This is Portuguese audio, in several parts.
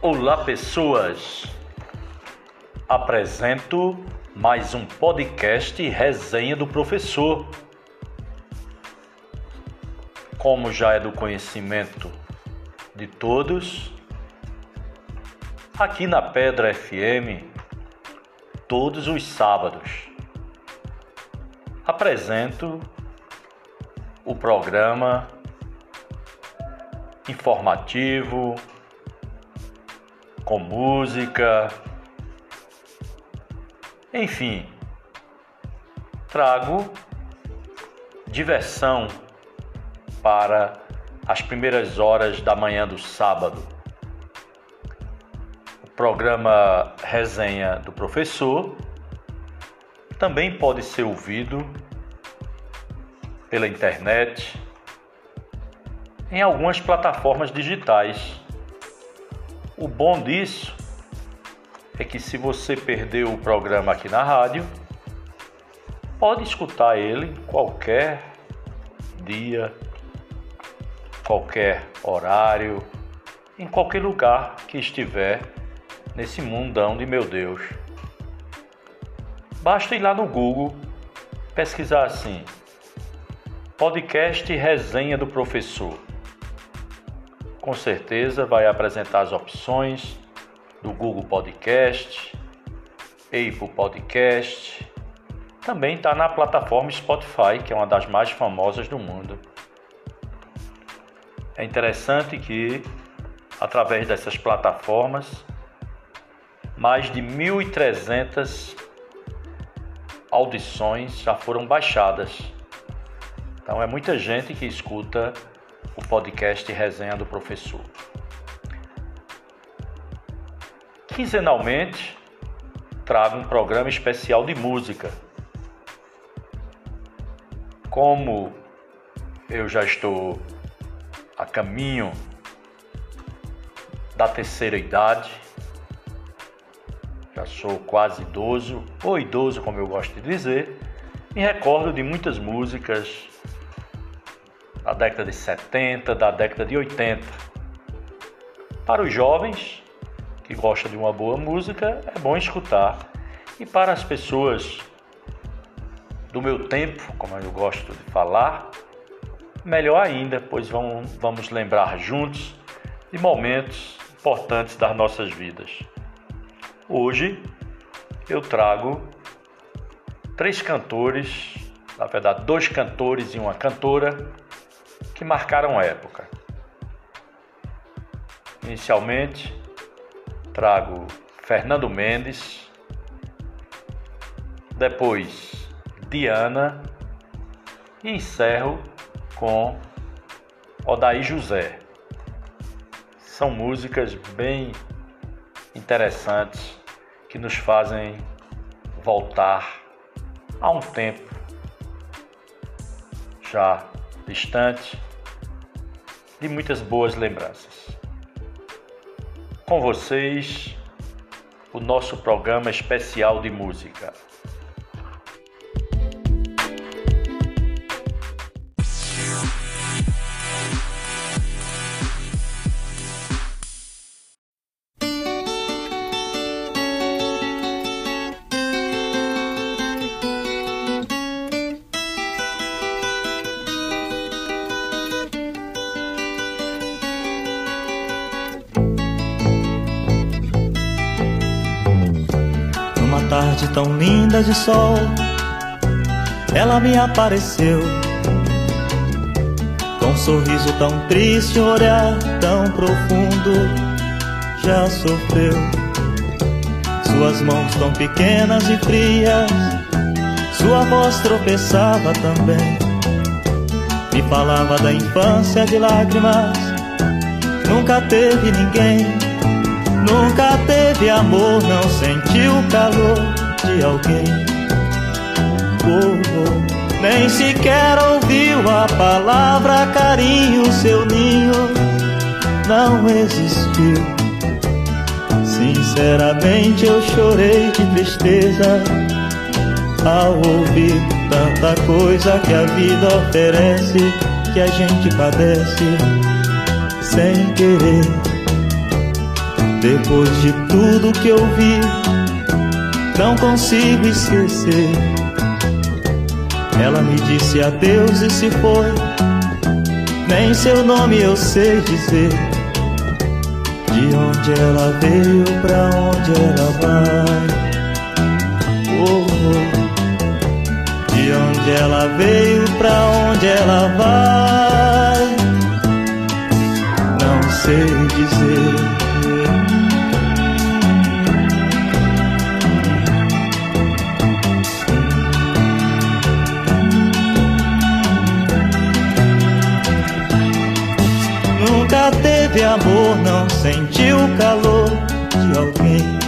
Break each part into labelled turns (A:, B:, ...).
A: Olá, pessoas! Apresento mais um podcast Resenha do Professor. Como já é do conhecimento de todos, aqui na Pedra FM, todos os sábados, apresento o programa informativo, com música, enfim, trago diversão para as primeiras horas da manhã do sábado. O programa Resenha do Professor também pode ser ouvido pela internet em algumas plataformas digitais. O bom disso é que se você perdeu o programa aqui na rádio, pode escutar ele qualquer dia, qualquer horário, em qualquer lugar que estiver nesse mundão de meu Deus. Basta ir lá no Google, pesquisar assim: podcast resenha do professor. Com certeza vai apresentar as opções do Google Podcast, Apple Podcast, também está na plataforma Spotify, que é uma das mais famosas do mundo. É interessante que, através dessas plataformas, mais de 1.300 audições já foram baixadas. Então é muita gente que escuta o podcast Resenha do Professor. Quinzenalmente, trago um programa especial de música. Como eu já estou a caminho da terceira idade, já sou quase idoso, ou idoso como eu gosto de dizer, me recordo de muitas músicas da década de 70, da década de 80. Para os jovens, que gosta de uma boa música, é bom escutar. E para as pessoas do meu tempo, como eu gosto de falar, melhor ainda, pois vamos, vamos lembrar juntos de momentos importantes das nossas vidas. Hoje eu trago três cantores, na verdade, dois cantores e uma cantora que marcaram época. Inicialmente, trago Fernando Mendes, depois Diana e encerro com Odaí José. São músicas bem interessantes que nos fazem voltar a um tempo já distante de muitas boas lembranças com vocês o nosso programa especial de música.
B: Linda de sol, ela me apareceu. Com um sorriso tão triste, olhar tão profundo, já sofreu. Suas mãos tão pequenas e frias, sua voz tropeçava também. Me falava da infância de lágrimas, nunca teve ninguém Nunca teve amor, não sentiu calor de alguém. Oh, oh. Nem sequer ouviu a palavra carinho, seu ninho não existiu. Sinceramente eu chorei de tristeza ao ouvir tanta coisa que a vida oferece, que a gente padece sem querer Depois de tudo que eu vi, não consigo esquecer. Ela me disse adeus e se foi. Nem seu nome eu sei dizer. De onde ela veio, pra onde ela vai. Oh, oh. De onde ela veio, pra onde ela vai. Não sei dizer. Teve amor, não sentiu o calor de alguém.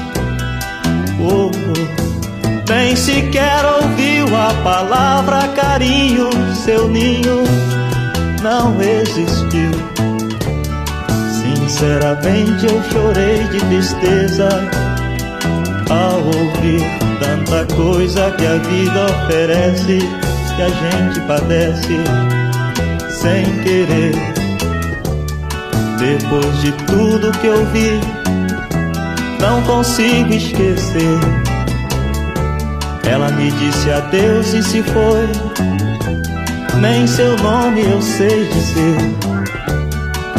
B: Oh, oh. Nem sequer ouviu a palavra carinho, seu ninho não existiu. Sinceramente eu chorei de tristeza ao ouvir tanta coisa que a vida oferece, que a gente padece sem querer. Depois de tudo que eu vi, não consigo esquecer. Ela me disse adeus e se foi. Nem seu nome eu sei dizer.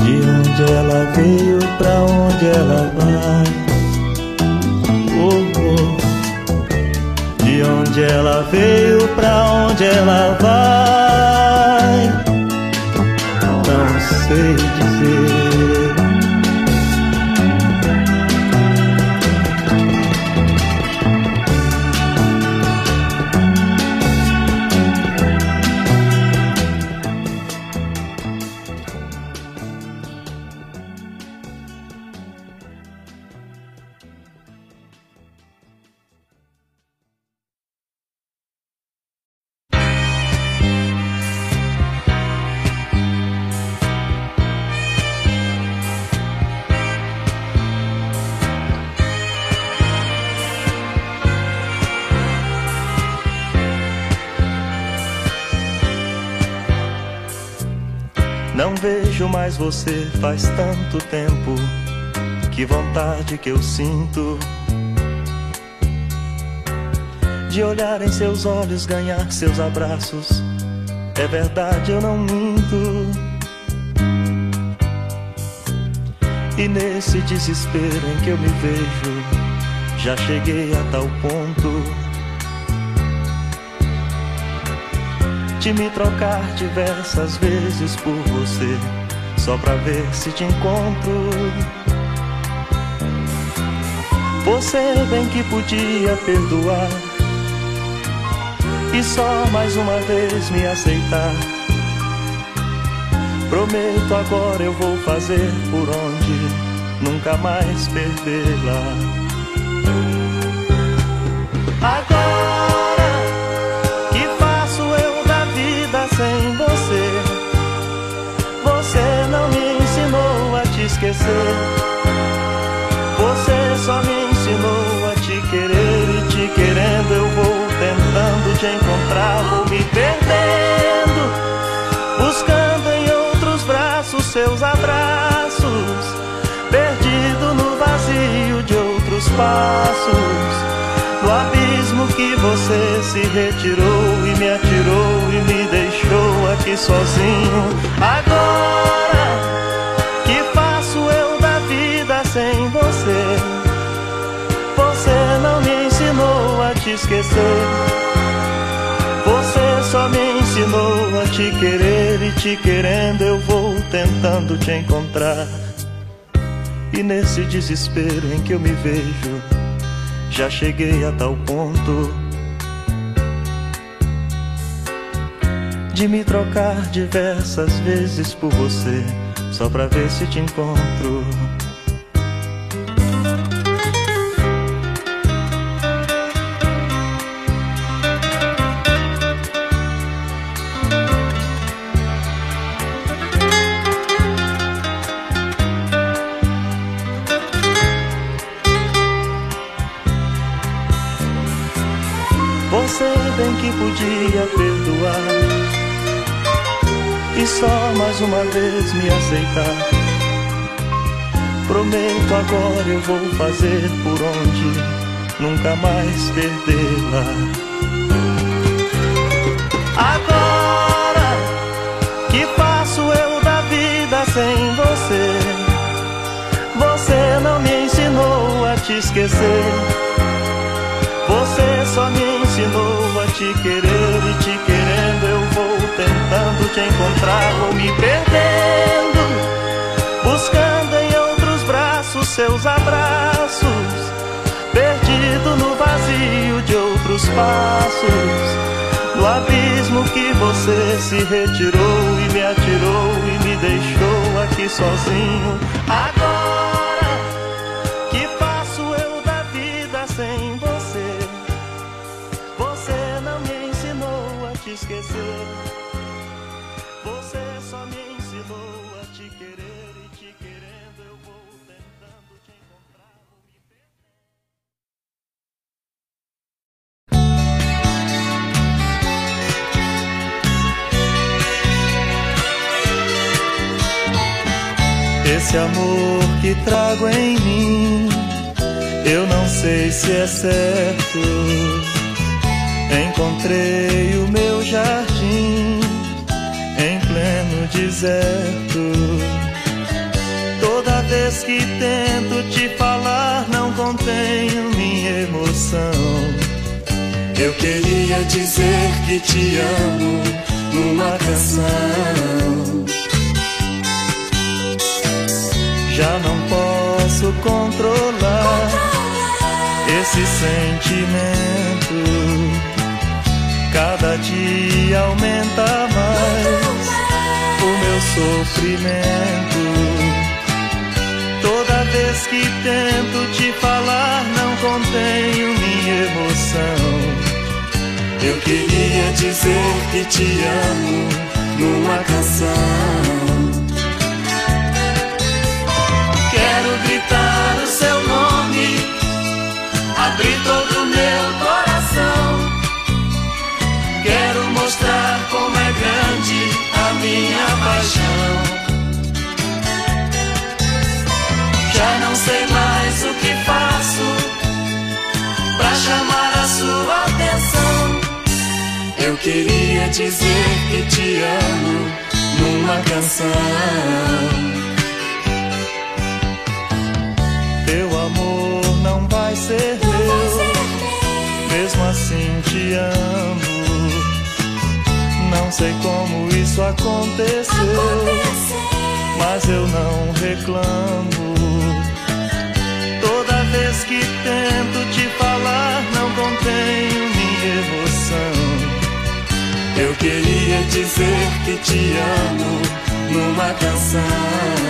B: De onde ela veio, pra onde ela vai. Oh, oh. De onde ela veio, pra onde ela vai. Não sei dizer. Mais você faz tanto tempo. Que vontade que eu sinto de olhar em seus olhos, ganhar seus abraços. É verdade, eu não minto. E nesse desespero em que eu me vejo, já cheguei a tal ponto de me trocar diversas vezes por você, só pra ver se te encontro. Você bem que podia perdoar e só mais uma vez me aceitar. Prometo agora eu vou fazer por onde nunca mais perdê-la. Agora esquecer. Você só me ensinou a te querer e te querendo eu vou tentando te encontrar, vou me perdendo, buscando em outros braços seus abraços, perdido no vazio de outros passos. No abismo que você se retirou e me atirou e me deixou aqui sozinho. Agora te esquecer. Você só me ensinou a te querer e te querendo eu vou tentando te encontrar. E nesse desespero em que eu me vejo, já cheguei a tal ponto de me trocar diversas vezes por você, só pra ver se te encontro. Me aceitar. prometo agora eu vou fazer por onde nunca mais perdê-la. Agora que faço eu da vida sem você? Você não me ensinou a te esquecer. Você só me ensinou a te querer e te querendo encontrar, me perdendo, buscando em outros braços seus abraços, perdido no vazio de outros passos, no abismo que você se retirou e me atirou e me deixou aqui sozinho. Esse amor que trago em mim, eu não sei se é certo. Encontrei o meu jardim em pleno deserto. Toda vez que tento te falar, não contenho minha emoção. Eu queria dizer que te amo numa canção. Já não posso controlar esse sentimento. Cada dia aumenta mais o meu sofrimento. Toda vez que tento te falar, não contenho minha emoção. Eu queria dizer que te amo numa canção. Abrir todo o meu coração. Quero mostrar como é grande a minha paixão. Já não sei mais o que faço pra chamar a sua atenção. Eu queria dizer que te amo numa canção. Teu amor não vai ser assim te amo. Não sei como isso aconteceu, mas eu não reclamo. Toda vez que tento te falar, não contenho minha emoção. Eu queria dizer que te amo numa canção.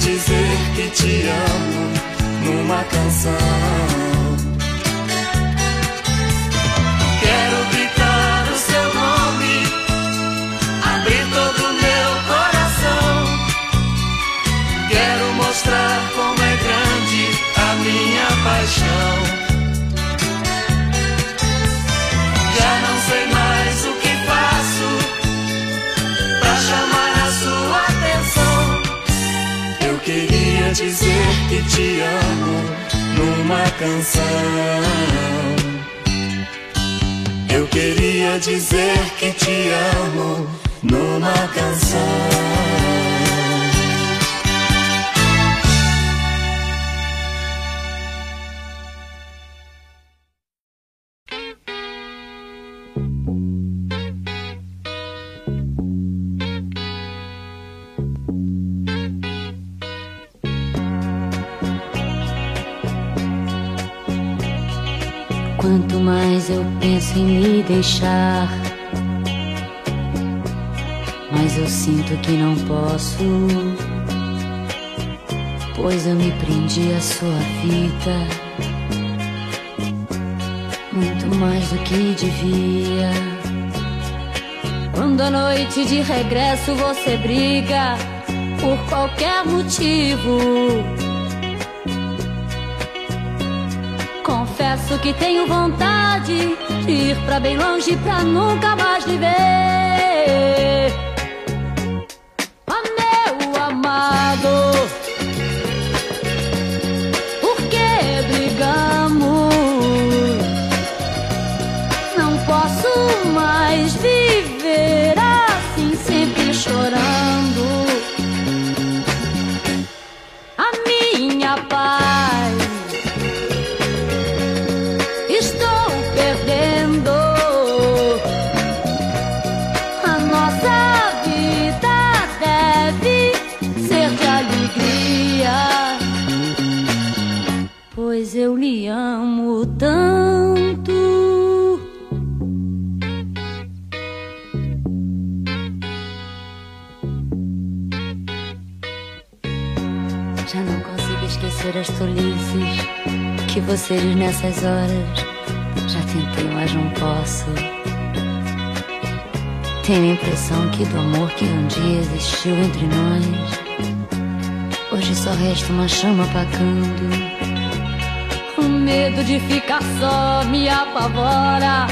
B: Dizer que te amo numa canção. Dizer que te amo numa canção. Eu queria dizer que te amo numa canção.
C: Em me deixar, mais eu sinto que não posso. Pois eu me prendi à sua vida muito mais do que devia. Quando à noite de regresso você briga por qualquer motivo. Confesso que tenho vontade de ir pra bem longe pra nunca mais lhe ver. Que você diz nessas horas. Já tentei, mas não posso. Tenho a impressão que do amor que um dia existiu entre nós, hoje só resta uma chama apagando. O medo de ficar só me apavora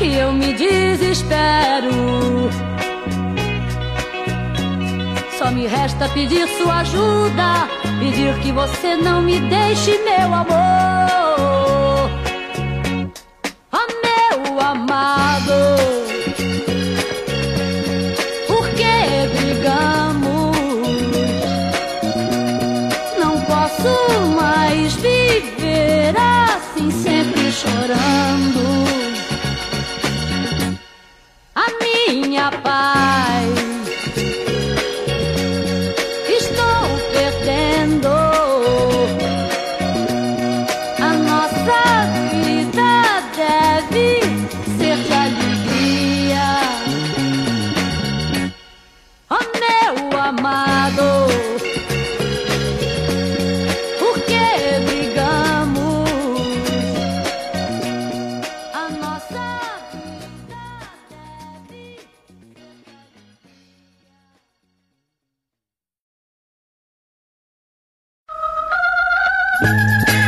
C: e eu me desespero. Só me resta pedir sua ajuda, pedir que você não me deixe, meu amor. Ele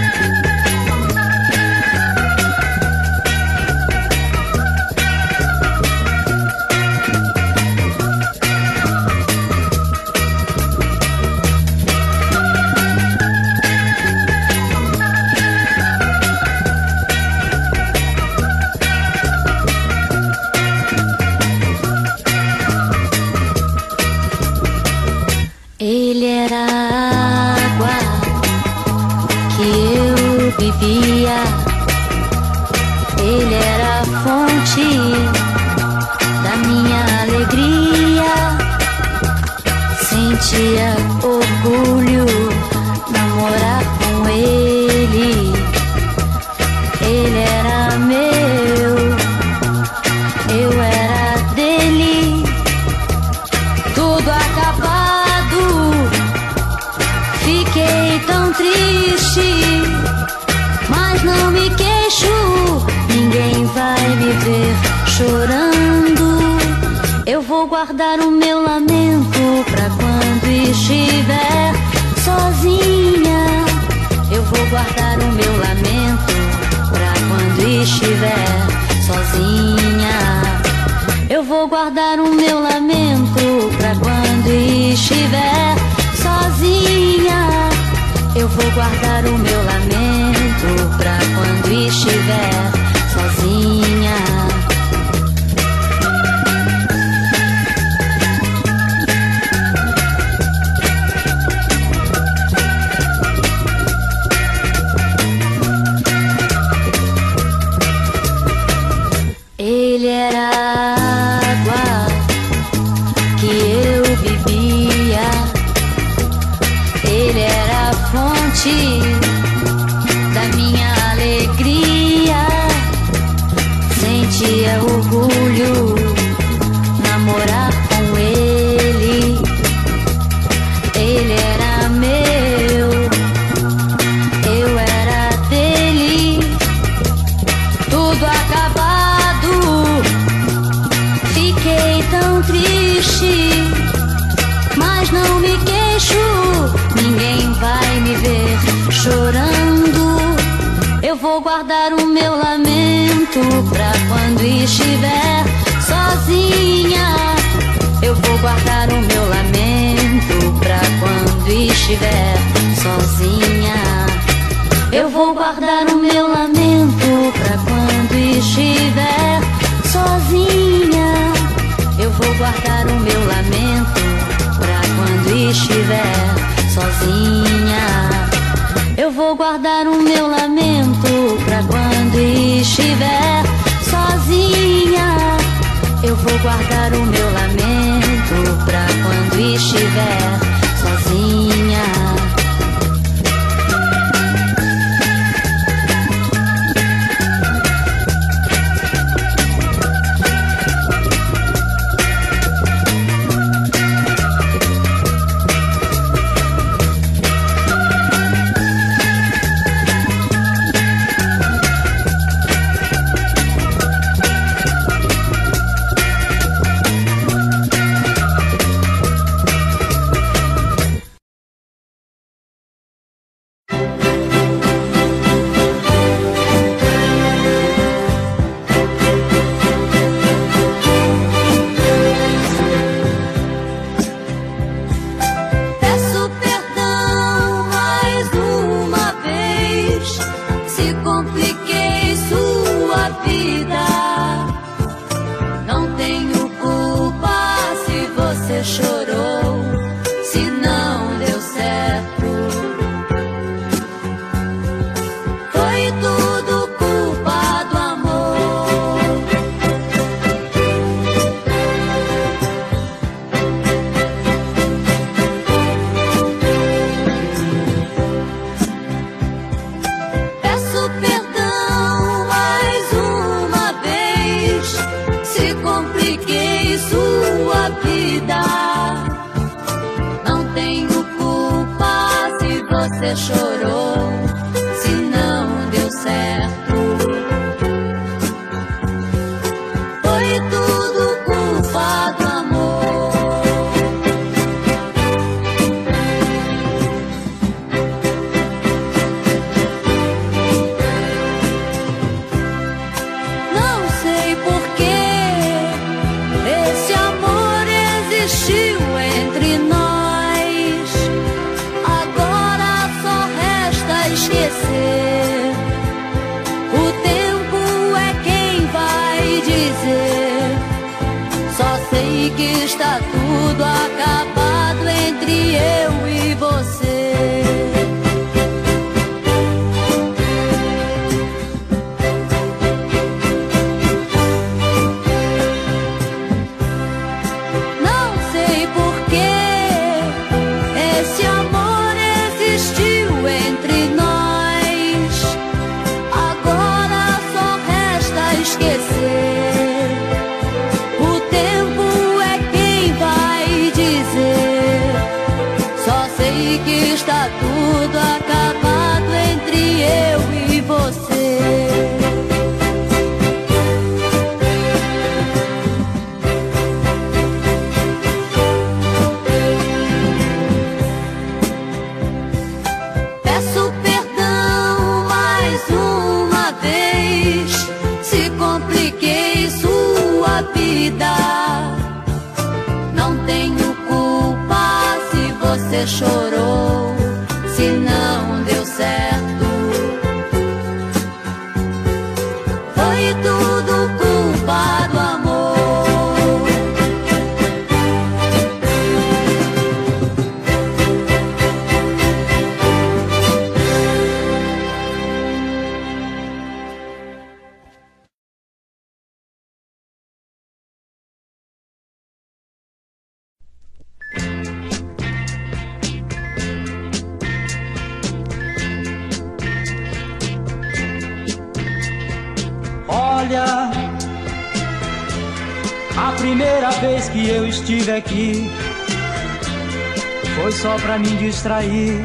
C: guardar o meu lamento pra quando estiver sozinha. Eu vou guardar o meu lamento pra quando estiver sozinha. Eu vou guardar o meu lamento pra quando estiver sozinha. Eu vou guardar o meu lamento pra quando estiver mas não me queixo. Ninguém vai me ver chorando. Eu vou guardar o meu lamento pra quando estiver sozinha. Eu vou guardar o meu lamento pra quando estiver sozinha. Eu vou guardar o meu lamento pra quando estiver guardar o meu lamento pra quando estiver sozinha. Eu vou guardar o meu lamento pra quando estiver sozinha. Eu vou guardar o meu lamento pra quando estiver se lloró. entre eu e você.
D: Estive aqui foi só pra me distrair.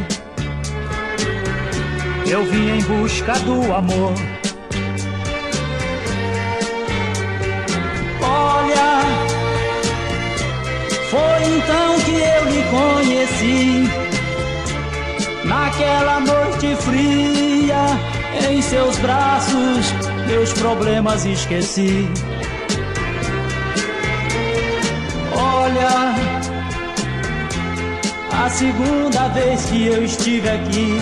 D: Eu vim em busca do amor. Olha, foi então que eu lhe conheci. Naquela noite fria, Em seus braços, meus problemas esqueci. Olha, a segunda vez que eu estive aqui,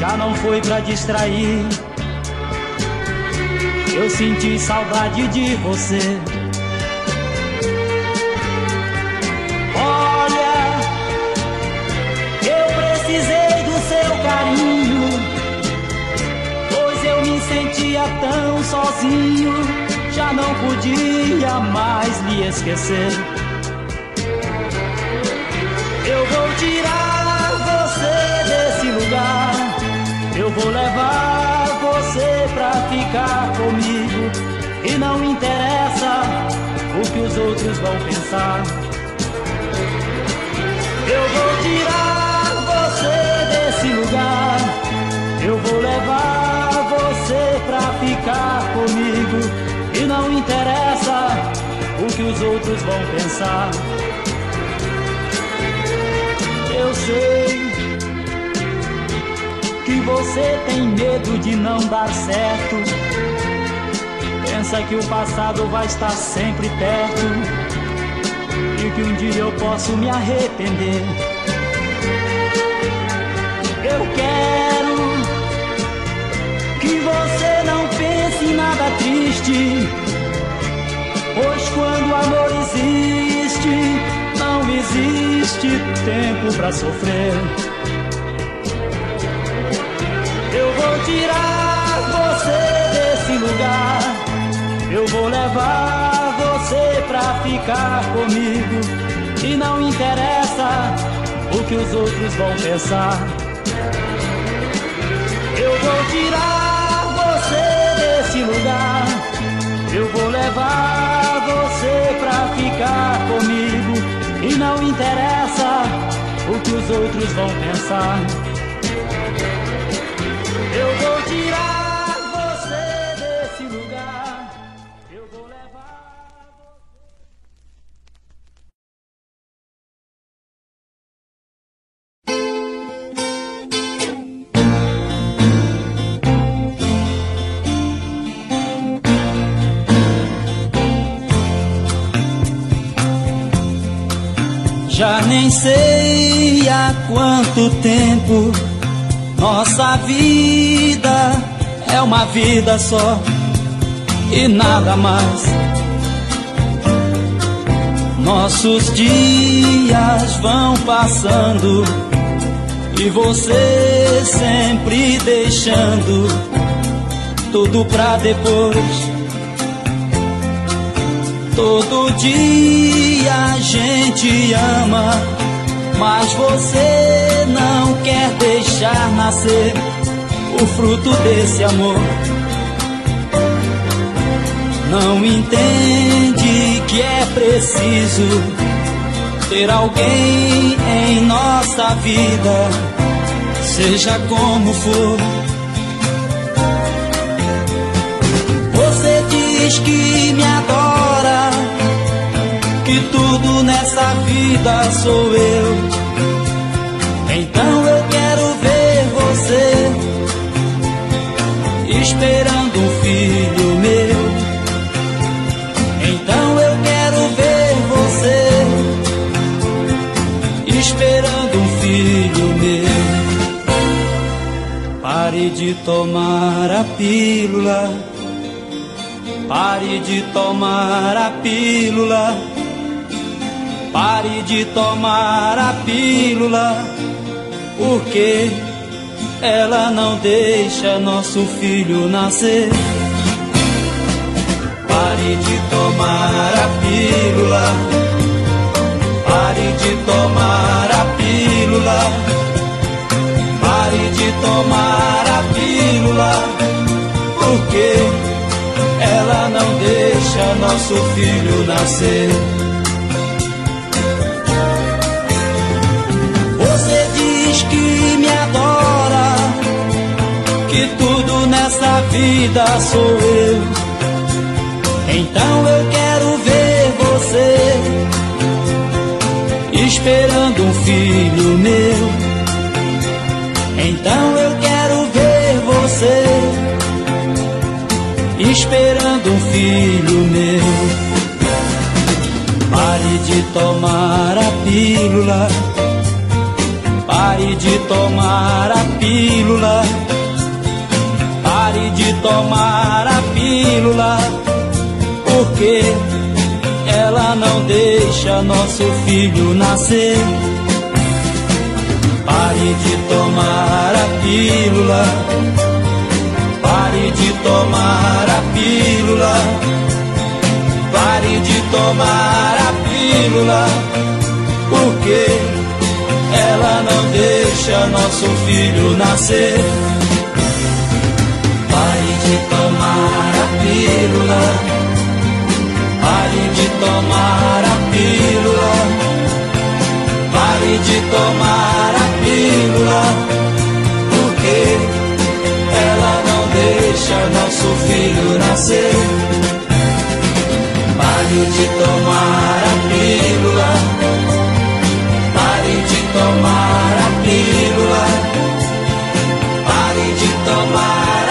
D: já não foi pra distrair. Eu senti saudade de você. Sentia tão sozinho, já não podia mais lhe esquecer. Eu vou tirar você desse lugar, eu vou levar você pra ficar comigo. E não interessa o que os outros vão pensar. Eu vou tirar você desse lugar. Os outros vão pensar. Eu sei que você tem medo de não dar certo. Pensa que o passado vai estar sempre perto e que um dia eu posso me arrepender. Eu quero que você não pense em nada triste, pois quando amor existe, não existe tempo para sofrer. Eu vou tirar você desse lugar. Eu vou levar você pra ficar comigo. E não interessa o que os outros vão pensar. Eu vou tirar você desse lugar. Eu vou levar você pra ficar comigo. E não interessa o que os outros vão pensar. Nem sei há quanto tempo nossa vida é uma vida só e nada mais. Nossos dias vão passando e você sempre deixando tudo pra depois. Todo dia a gente ama, mas você não quer deixar nascer o fruto desse amor. Não entende que é preciso ter alguém em nossa vida, seja como for. Você diz que me adora, que tudo nessa vida sou eu. Então eu quero ver você esperando um filho meu. Então eu quero ver você esperando um filho meu. Pare de tomar a pílula. Pare de tomar a pílula. Pare de tomar a pílula. Porque ela não deixa nosso filho nascer. Pare de tomar a pílula. Pare de tomar a pílula. Pare de tomar a pílula. Porque ela não deixa nosso filho nascer. vida sou eu. Então eu quero ver você esperando um filho meu. Então eu quero ver você esperando um filho meu. Pare de tomar a pílula. Pare de tomar a pílula pare de tomar a pílula, porque ela não deixa nosso filho nascer. Pare de tomar a pílula. Pare de tomar a pílula. Pare de tomar a pílula. Porque ela não deixa nosso filho nascer. De tomar a pílula. Pare de tomar a pílula. Pare de tomar a pílula, porque ela não deixa nosso filho nascer. Pare de tomar a pílula, pare de tomar a pílula, pare de tomar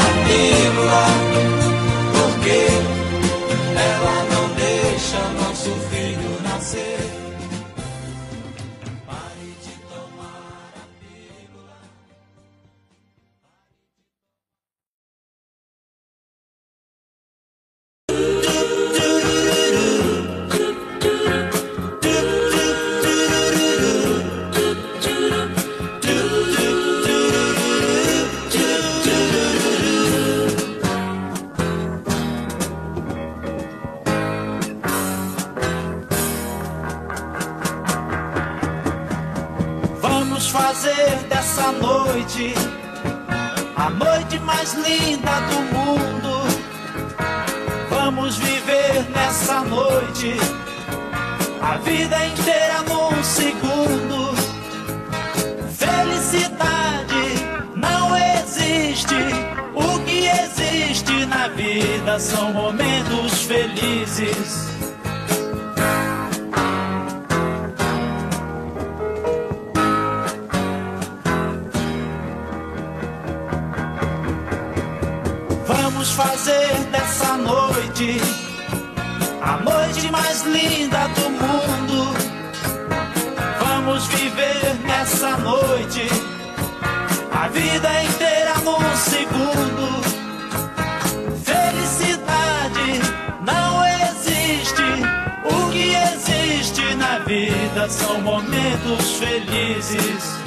E: vida são momentos felizes.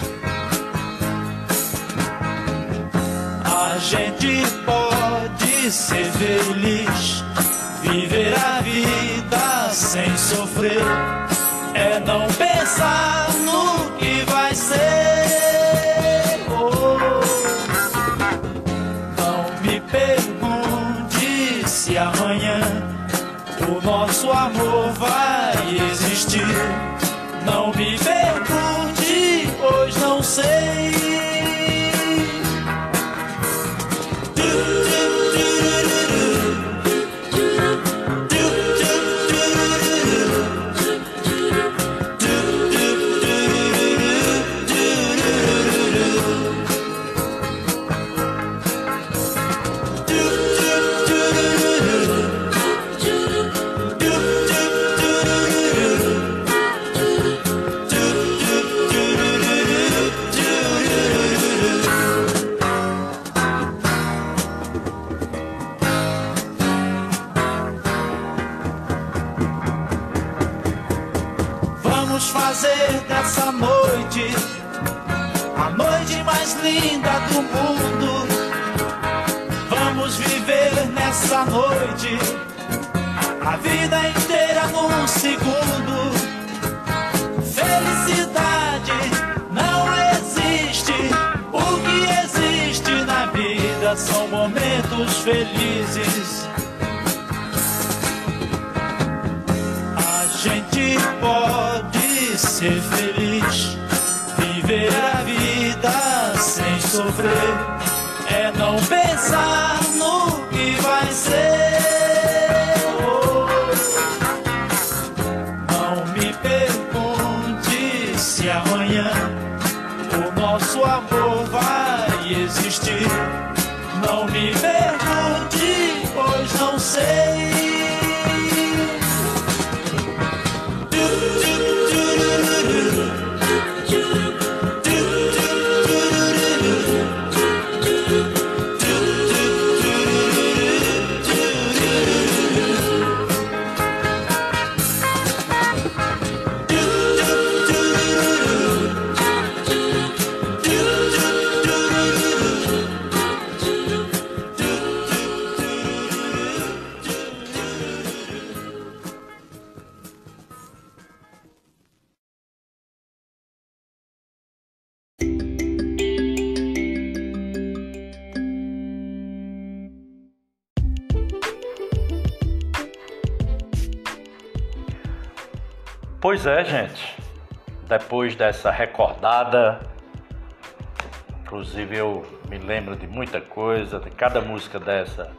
E: A gente pode ser feliz, viver a vida sem sofrer. É não pensar no que vai ser. Oh. Não me pergunte se amanhã o nosso amor vai existir. Não me pergunte, pois não sei. Noite a noite mais linda do mundo. Vamos viver nessa noite a vida inteira num segundo. Felicidade não existe. O que existe na vida são momentos felizes. A gente pode ser feliz, sofrer. É não pensar no que vai ser. Não me pergunte se amanhã o nosso amor vai existir. Não me pergunte, pois não
B: sei.
A: Pois é, gente. Depois dessa recordada, inclusive eu me lembro de muita coisa, de cada música dessa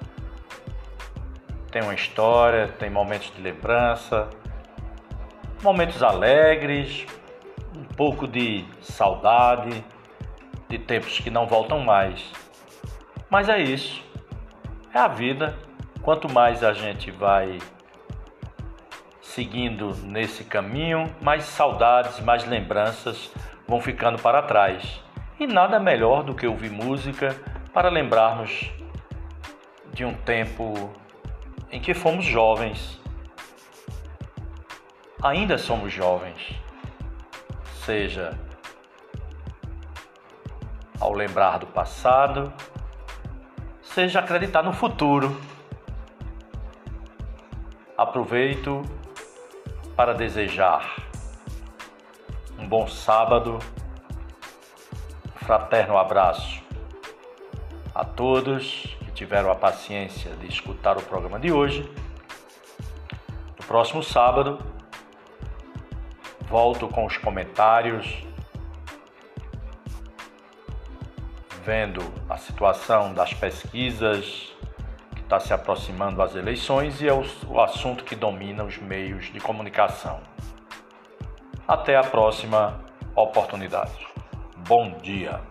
A: tem uma história, tem momentos de lembrança, momentos alegres, um pouco de saudade, de tempos que não voltam mais. Mas é isso. É a vida. Quanto mais a gente vai seguindo nesse caminho, mais saudades, mais lembranças vão ficando para trás. E nada melhor do que ouvir música para lembrarmos de um tempo em que fomos jovens. Ainda somos jovens. Seja ao lembrar do passado, seja acreditar no futuro. Aproveito para desejar um bom sábado, um fraterno abraço a todos que tiveram a paciência de escutar o programa de hoje. No próximo sábado, volto com os comentários, vendo a situação das pesquisas está se aproximando as eleições e é o, o assunto que domina os meios de comunicação. Até a próxima oportunidade. Bom dia!